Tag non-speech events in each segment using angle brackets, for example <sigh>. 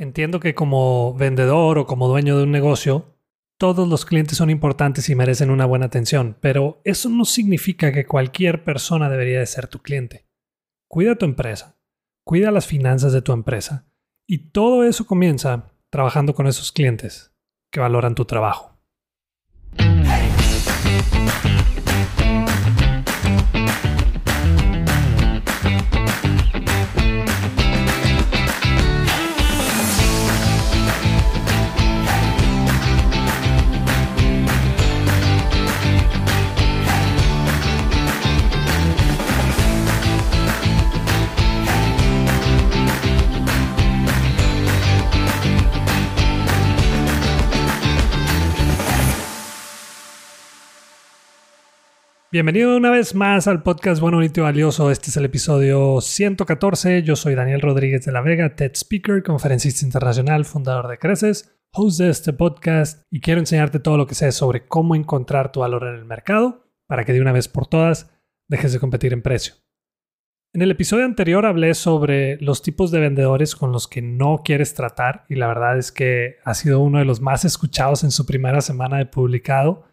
Entiendo que como vendedor o como dueño de un negocio, todos los clientes son importantes y merecen una buena atención, pero eso no significa que cualquier persona debería de ser tu cliente. Cuida tu empresa, cuida las finanzas de tu empresa y todo eso comienza trabajando con esos clientes que valoran tu trabajo. Bienvenido una vez más al podcast Bueno, Bonito y Valioso. Este es el episodio 114. Yo soy Daniel Rodríguez de la Vega, TED Speaker, conferencista internacional, fundador de Creces, host de este podcast y quiero enseñarte todo lo que sé sobre cómo encontrar tu valor en el mercado para que de una vez por todas dejes de competir en precio. En el episodio anterior hablé sobre los tipos de vendedores con los que no quieres tratar y la verdad es que ha sido uno de los más escuchados en su primera semana de publicado.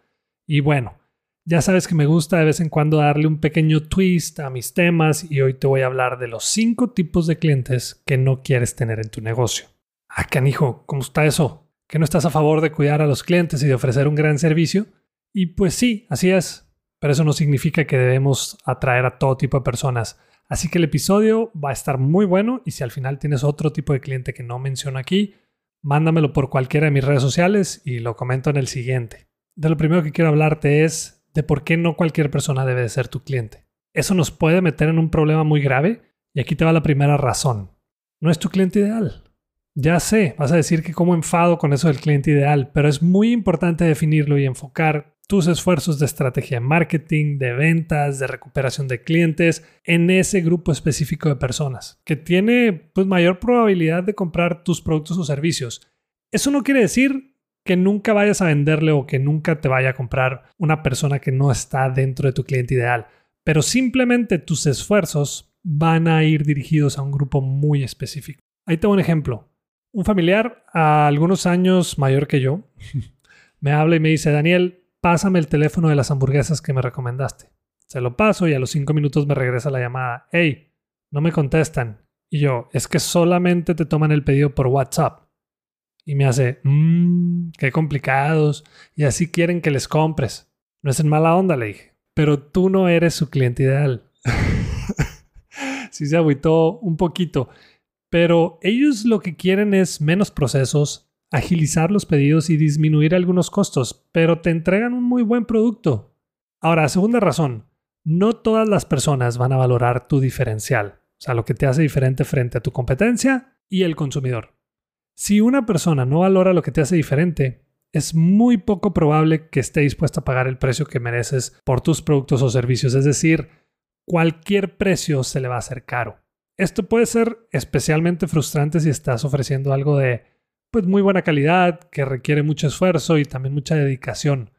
Y bueno, ya sabes que me gusta de vez en cuando darle un pequeño twist a mis temas y hoy te voy a hablar de los cinco tipos de clientes que no quieres tener en tu negocio. Ah, canijo, ¿cómo está eso? ¿Que no estás a favor de cuidar a los clientes y de ofrecer un gran servicio? Y pues sí, así es, pero eso no significa que debemos atraer a todo tipo de personas. Así que el episodio va a estar muy bueno y si al final tienes otro tipo de cliente que no menciono aquí, mándamelo por cualquiera de mis redes sociales y lo comento en el siguiente. De lo primero que quiero hablarte es de por qué no cualquier persona debe de ser tu cliente. Eso nos puede meter en un problema muy grave y aquí te va la primera razón. No es tu cliente ideal. Ya sé, vas a decir que como enfado con eso del cliente ideal, pero es muy importante definirlo y enfocar tus esfuerzos de estrategia de marketing, de ventas, de recuperación de clientes en ese grupo específico de personas que tiene pues mayor probabilidad de comprar tus productos o servicios. Eso no quiere decir que nunca vayas a venderle o que nunca te vaya a comprar una persona que no está dentro de tu cliente ideal, pero simplemente tus esfuerzos van a ir dirigidos a un grupo muy específico. Ahí tengo un ejemplo. Un familiar a algunos años mayor que yo <laughs> me habla y me dice, Daniel, pásame el teléfono de las hamburguesas que me recomendaste. Se lo paso y a los cinco minutos me regresa la llamada. Hey, no me contestan. Y yo, es que solamente te toman el pedido por WhatsApp. Y me hace, mmm, qué complicados. Y así quieren que les compres. No es en mala onda, le dije. Pero tú no eres su cliente ideal. sí se agüitó un poquito. Pero ellos lo que quieren es menos procesos, agilizar los pedidos y disminuir algunos costos, pero te entregan un muy buen producto. Ahora, segunda razón, no todas las personas van a valorar tu diferencial, o sea, lo que te hace diferente frente a tu competencia y el consumidor. Si una persona no valora lo que te hace diferente, es muy poco probable que esté dispuesta a pagar el precio que mereces por tus productos o servicios. Es decir, cualquier precio se le va a hacer caro. Esto puede ser especialmente frustrante si estás ofreciendo algo de pues muy buena calidad, que requiere mucho esfuerzo y también mucha dedicación.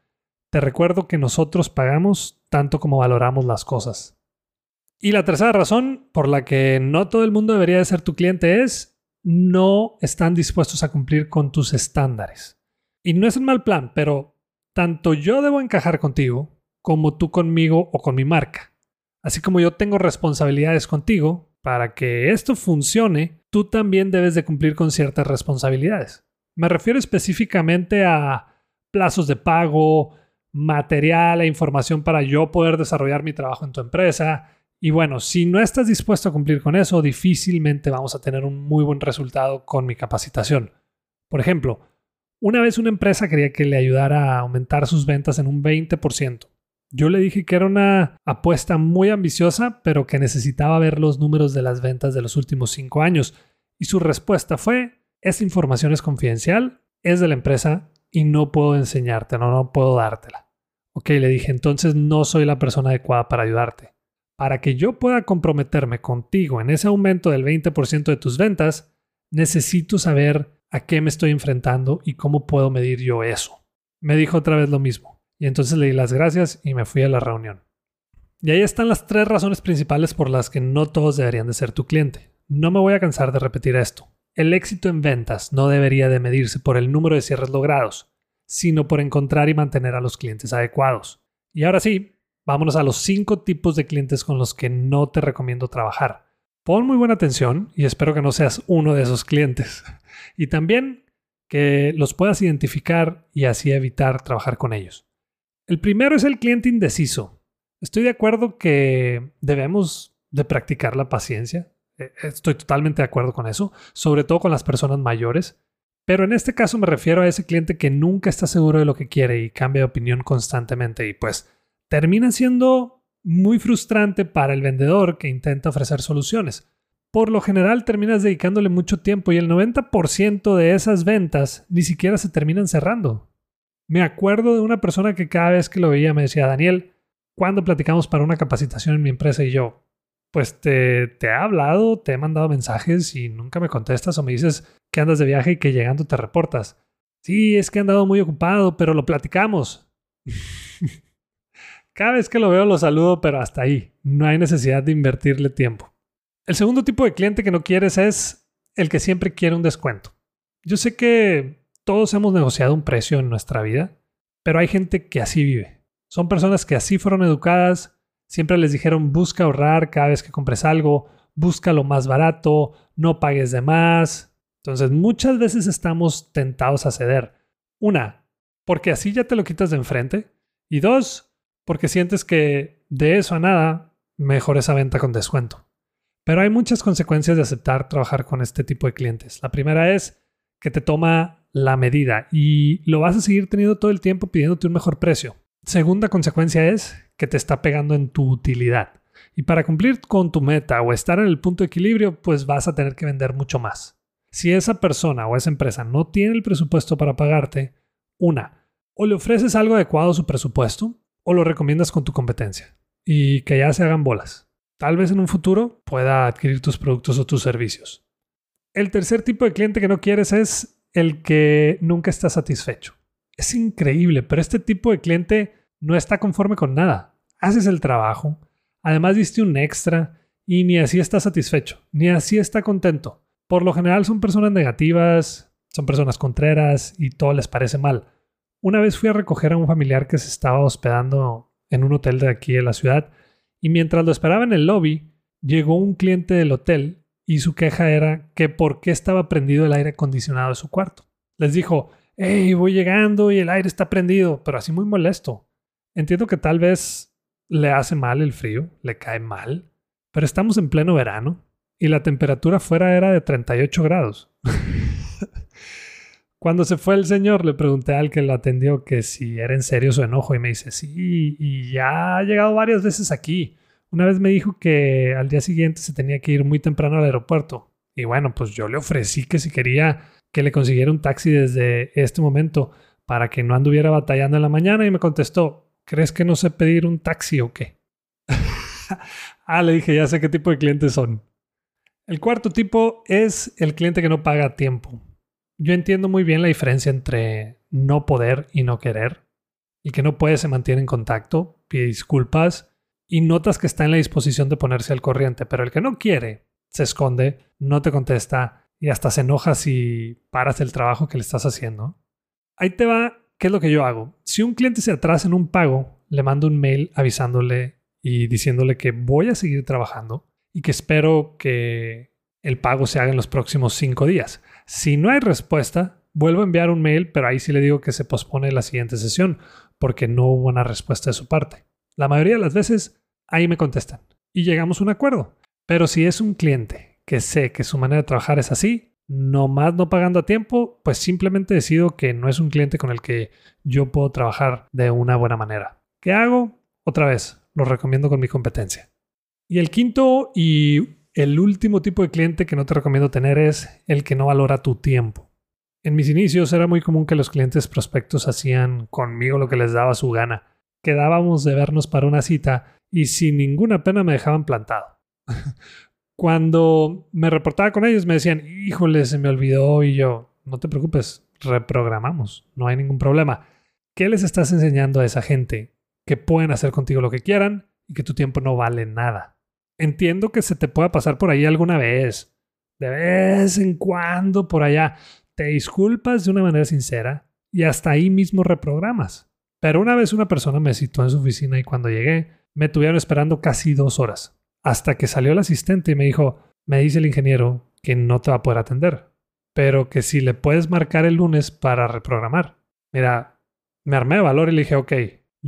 Te recuerdo que nosotros pagamos tanto como valoramos las cosas. Y la tercera razón por la que no todo el mundo debería de ser tu cliente es no están dispuestos a cumplir con tus estándares. Y no es un mal plan, pero tanto yo debo encajar contigo como tú conmigo o con mi marca. Así como yo tengo responsabilidades contigo, para que esto funcione, tú también debes de cumplir con ciertas responsabilidades. Me refiero específicamente a plazos de pago, material e información para yo poder desarrollar mi trabajo en tu empresa, y bueno, si no estás dispuesto a cumplir con eso, difícilmente vamos a tener un muy buen resultado con mi capacitación. Por ejemplo, una vez una empresa quería que le ayudara a aumentar sus ventas en un 20%. Yo le dije que era una apuesta muy ambiciosa, pero que necesitaba ver los números de las ventas de los últimos cinco años. Y su respuesta fue, esta información es confidencial, es de la empresa y no puedo enseñarte, no, no puedo dártela. Ok, le dije, entonces no soy la persona adecuada para ayudarte. Para que yo pueda comprometerme contigo en ese aumento del 20% de tus ventas, necesito saber a qué me estoy enfrentando y cómo puedo medir yo eso. Me dijo otra vez lo mismo. Y entonces le di las gracias y me fui a la reunión. Y ahí están las tres razones principales por las que no todos deberían de ser tu cliente. No me voy a cansar de repetir esto. El éxito en ventas no debería de medirse por el número de cierres logrados, sino por encontrar y mantener a los clientes adecuados. Y ahora sí, vámonos a los cinco tipos de clientes con los que no te recomiendo trabajar. Pon muy buena atención y espero que no seas uno de esos clientes. Y también que los puedas identificar y así evitar trabajar con ellos. El primero es el cliente indeciso. Estoy de acuerdo que debemos de practicar la paciencia. E, estoy totalmente de acuerdo con eso, sobre todo con las personas mayores. Pero en este caso me refiero a ese cliente que nunca está seguro de lo que quiere y cambia de opinión constantemente y pues termina siendo muy frustrante para el vendedor que intenta ofrecer soluciones. Por lo general terminas dedicándole mucho tiempo y el 90% de esas ventas ni siquiera se terminan cerrando. Me acuerdo de una persona que cada vez que lo veía me decía, Daniel, ¿cuándo platicamos para una capacitación en mi empresa? Y yo, pues te, te he hablado, te he mandado mensajes y nunca me contestas o me dices que andas de viaje y que llegando te reportas. Sí, es que he andado muy ocupado, pero lo platicamos. <laughs> Cada vez que lo veo lo saludo, pero hasta ahí. No hay necesidad de invertirle tiempo. El segundo tipo de cliente que no quieres es el que siempre quiere un descuento. Yo sé que todos hemos negociado un precio en nuestra vida, pero hay gente que así vive. Son personas que así fueron educadas, siempre les dijeron busca ahorrar cada vez que compres algo, busca lo más barato, no pagues de más. Entonces muchas veces estamos tentados a ceder. Una, porque así ya te lo quitas de enfrente. Y dos, porque sientes que de eso a nada, mejor esa venta con descuento. Pero hay muchas consecuencias de aceptar trabajar con este tipo de clientes. La primera es que te toma la medida y lo vas a seguir teniendo todo el tiempo pidiéndote un mejor precio. Segunda consecuencia es que te está pegando en tu utilidad. Y para cumplir con tu meta o estar en el punto de equilibrio, pues vas a tener que vender mucho más. Si esa persona o esa empresa no tiene el presupuesto para pagarte, una, o le ofreces algo adecuado a su presupuesto, o lo recomiendas con tu competencia y que ya se hagan bolas. Tal vez en un futuro pueda adquirir tus productos o tus servicios. El tercer tipo de cliente que no quieres es el que nunca está satisfecho. Es increíble, pero este tipo de cliente no está conforme con nada. Haces el trabajo, además diste un extra y ni así está satisfecho, ni así está contento. Por lo general son personas negativas, son personas contreras y todo les parece mal. Una vez fui a recoger a un familiar que se estaba hospedando en un hotel de aquí de la ciudad y mientras lo esperaba en el lobby, llegó un cliente del hotel y su queja era que por qué estaba prendido el aire acondicionado de su cuarto. Les dijo, hey, voy llegando y el aire está prendido, pero así muy molesto. Entiendo que tal vez le hace mal el frío, le cae mal, pero estamos en pleno verano y la temperatura fuera era de 38 grados. <laughs> Cuando se fue el señor, le pregunté al que lo atendió que si era en serio su enojo y me dice, sí, y ya ha llegado varias veces aquí. Una vez me dijo que al día siguiente se tenía que ir muy temprano al aeropuerto. Y bueno, pues yo le ofrecí que si quería que le consiguiera un taxi desde este momento para que no anduviera batallando en la mañana y me contestó, ¿crees que no sé pedir un taxi o qué? <laughs> ah, le dije, ya sé qué tipo de clientes son. El cuarto tipo es el cliente que no paga a tiempo. Yo entiendo muy bien la diferencia entre no poder y no querer. El que no puede se mantiene en contacto, pide disculpas y notas que está en la disposición de ponerse al corriente, pero el que no quiere se esconde, no te contesta y hasta se enoja si paras el trabajo que le estás haciendo. Ahí te va, ¿qué es lo que yo hago? Si un cliente se atrasa en un pago, le mando un mail avisándole y diciéndole que voy a seguir trabajando y que espero que el pago se haga en los próximos cinco días. Si no hay respuesta, vuelvo a enviar un mail, pero ahí sí le digo que se pospone la siguiente sesión, porque no hubo una respuesta de su parte. La mayoría de las veces, ahí me contestan y llegamos a un acuerdo. Pero si es un cliente que sé que su manera de trabajar es así, nomás no pagando a tiempo, pues simplemente decido que no es un cliente con el que yo puedo trabajar de una buena manera. ¿Qué hago? Otra vez, lo recomiendo con mi competencia. Y el quinto y el último tipo de cliente que no te recomiendo tener es el que no valora tu tiempo. En mis inicios era muy común que los clientes prospectos hacían conmigo lo que les daba su gana. Quedábamos de vernos para una cita y sin ninguna pena me dejaban plantado. <laughs> Cuando me reportaba con ellos me decían, híjole, se me olvidó y yo, no te preocupes, reprogramamos, no hay ningún problema. ¿Qué les estás enseñando a esa gente? Que pueden hacer contigo lo que quieran y que tu tiempo no vale nada. Entiendo que se te pueda pasar por ahí alguna vez, de vez en cuando por allá te disculpas de una manera sincera y hasta ahí mismo reprogramas. Pero una vez una persona me citó en su oficina y cuando llegué me tuvieron esperando casi dos horas, hasta que salió el asistente y me dijo, me dice el ingeniero que no te va a poder atender, pero que si le puedes marcar el lunes para reprogramar. Mira, me armé de valor y le dije, ok,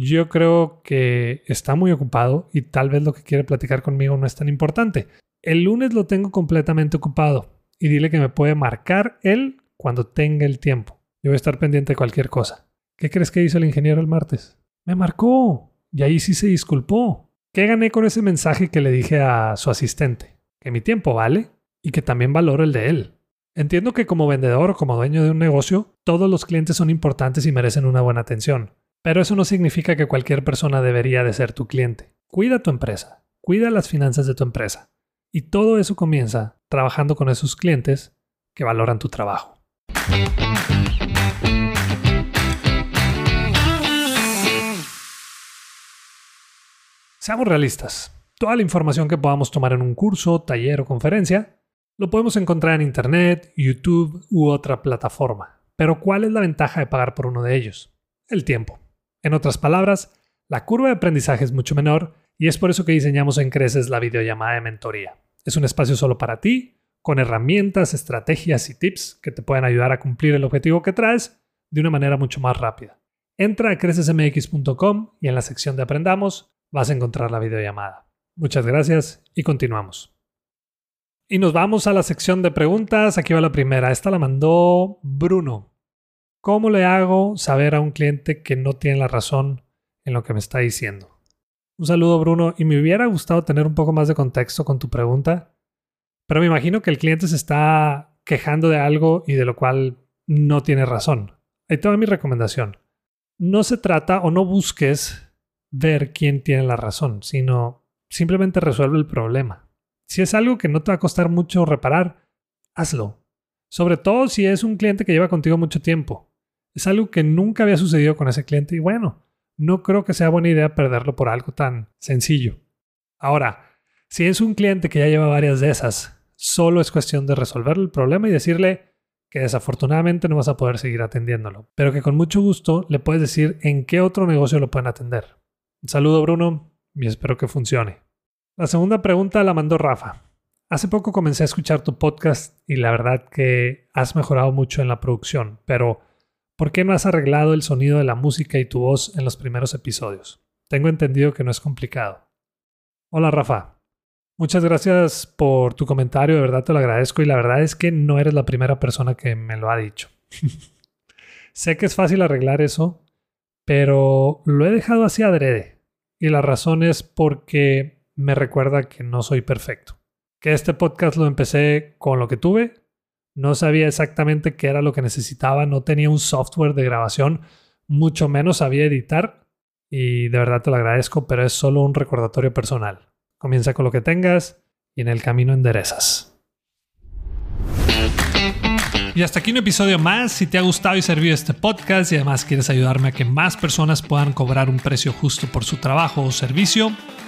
yo creo que está muy ocupado y tal vez lo que quiere platicar conmigo no es tan importante. El lunes lo tengo completamente ocupado y dile que me puede marcar él cuando tenga el tiempo. Yo voy a estar pendiente de cualquier cosa. ¿Qué crees que hizo el ingeniero el martes? Me marcó y ahí sí se disculpó. ¿Qué gané con ese mensaje que le dije a su asistente? Que mi tiempo vale y que también valoro el de él. Entiendo que como vendedor o como dueño de un negocio, todos los clientes son importantes y merecen una buena atención. Pero eso no significa que cualquier persona debería de ser tu cliente. Cuida tu empresa, cuida las finanzas de tu empresa. Y todo eso comienza trabajando con esos clientes que valoran tu trabajo. Seamos realistas. Toda la información que podamos tomar en un curso, taller o conferencia lo podemos encontrar en Internet, YouTube u otra plataforma. Pero ¿cuál es la ventaja de pagar por uno de ellos? El tiempo. En otras palabras, la curva de aprendizaje es mucho menor y es por eso que diseñamos en Creces la videollamada de mentoría. Es un espacio solo para ti, con herramientas, estrategias y tips que te pueden ayudar a cumplir el objetivo que traes de una manera mucho más rápida. Entra a crecesmx.com y en la sección de Aprendamos vas a encontrar la videollamada. Muchas gracias y continuamos. Y nos vamos a la sección de preguntas. Aquí va la primera. Esta la mandó Bruno. ¿Cómo le hago saber a un cliente que no tiene la razón en lo que me está diciendo? Un saludo Bruno y me hubiera gustado tener un poco más de contexto con tu pregunta, pero me imagino que el cliente se está quejando de algo y de lo cual no tiene razón. Ahí te mi recomendación. No se trata o no busques ver quién tiene la razón, sino simplemente resuelve el problema. Si es algo que no te va a costar mucho reparar, hazlo. Sobre todo si es un cliente que lleva contigo mucho tiempo. Es algo que nunca había sucedido con ese cliente y bueno, no creo que sea buena idea perderlo por algo tan sencillo. Ahora, si es un cliente que ya lleva varias de esas, solo es cuestión de resolver el problema y decirle que desafortunadamente no vas a poder seguir atendiéndolo, pero que con mucho gusto le puedes decir en qué otro negocio lo pueden atender. Un saludo Bruno y espero que funcione. La segunda pregunta la mandó Rafa. Hace poco comencé a escuchar tu podcast y la verdad que has mejorado mucho en la producción, pero ¿Por qué no has arreglado el sonido de la música y tu voz en los primeros episodios? Tengo entendido que no es complicado. Hola Rafa. Muchas gracias por tu comentario, de verdad te lo agradezco y la verdad es que no eres la primera persona que me lo ha dicho. <laughs> sé que es fácil arreglar eso, pero lo he dejado así adrede. Y la razón es porque me recuerda que no soy perfecto. Que este podcast lo empecé con lo que tuve no sabía exactamente qué era lo que necesitaba, no tenía un software de grabación, mucho menos sabía editar y de verdad te lo agradezco, pero es solo un recordatorio personal. Comienza con lo que tengas y en el camino enderezas. Y hasta aquí un episodio más. Si te ha gustado y servido este podcast y además quieres ayudarme a que más personas puedan cobrar un precio justo por su trabajo o servicio,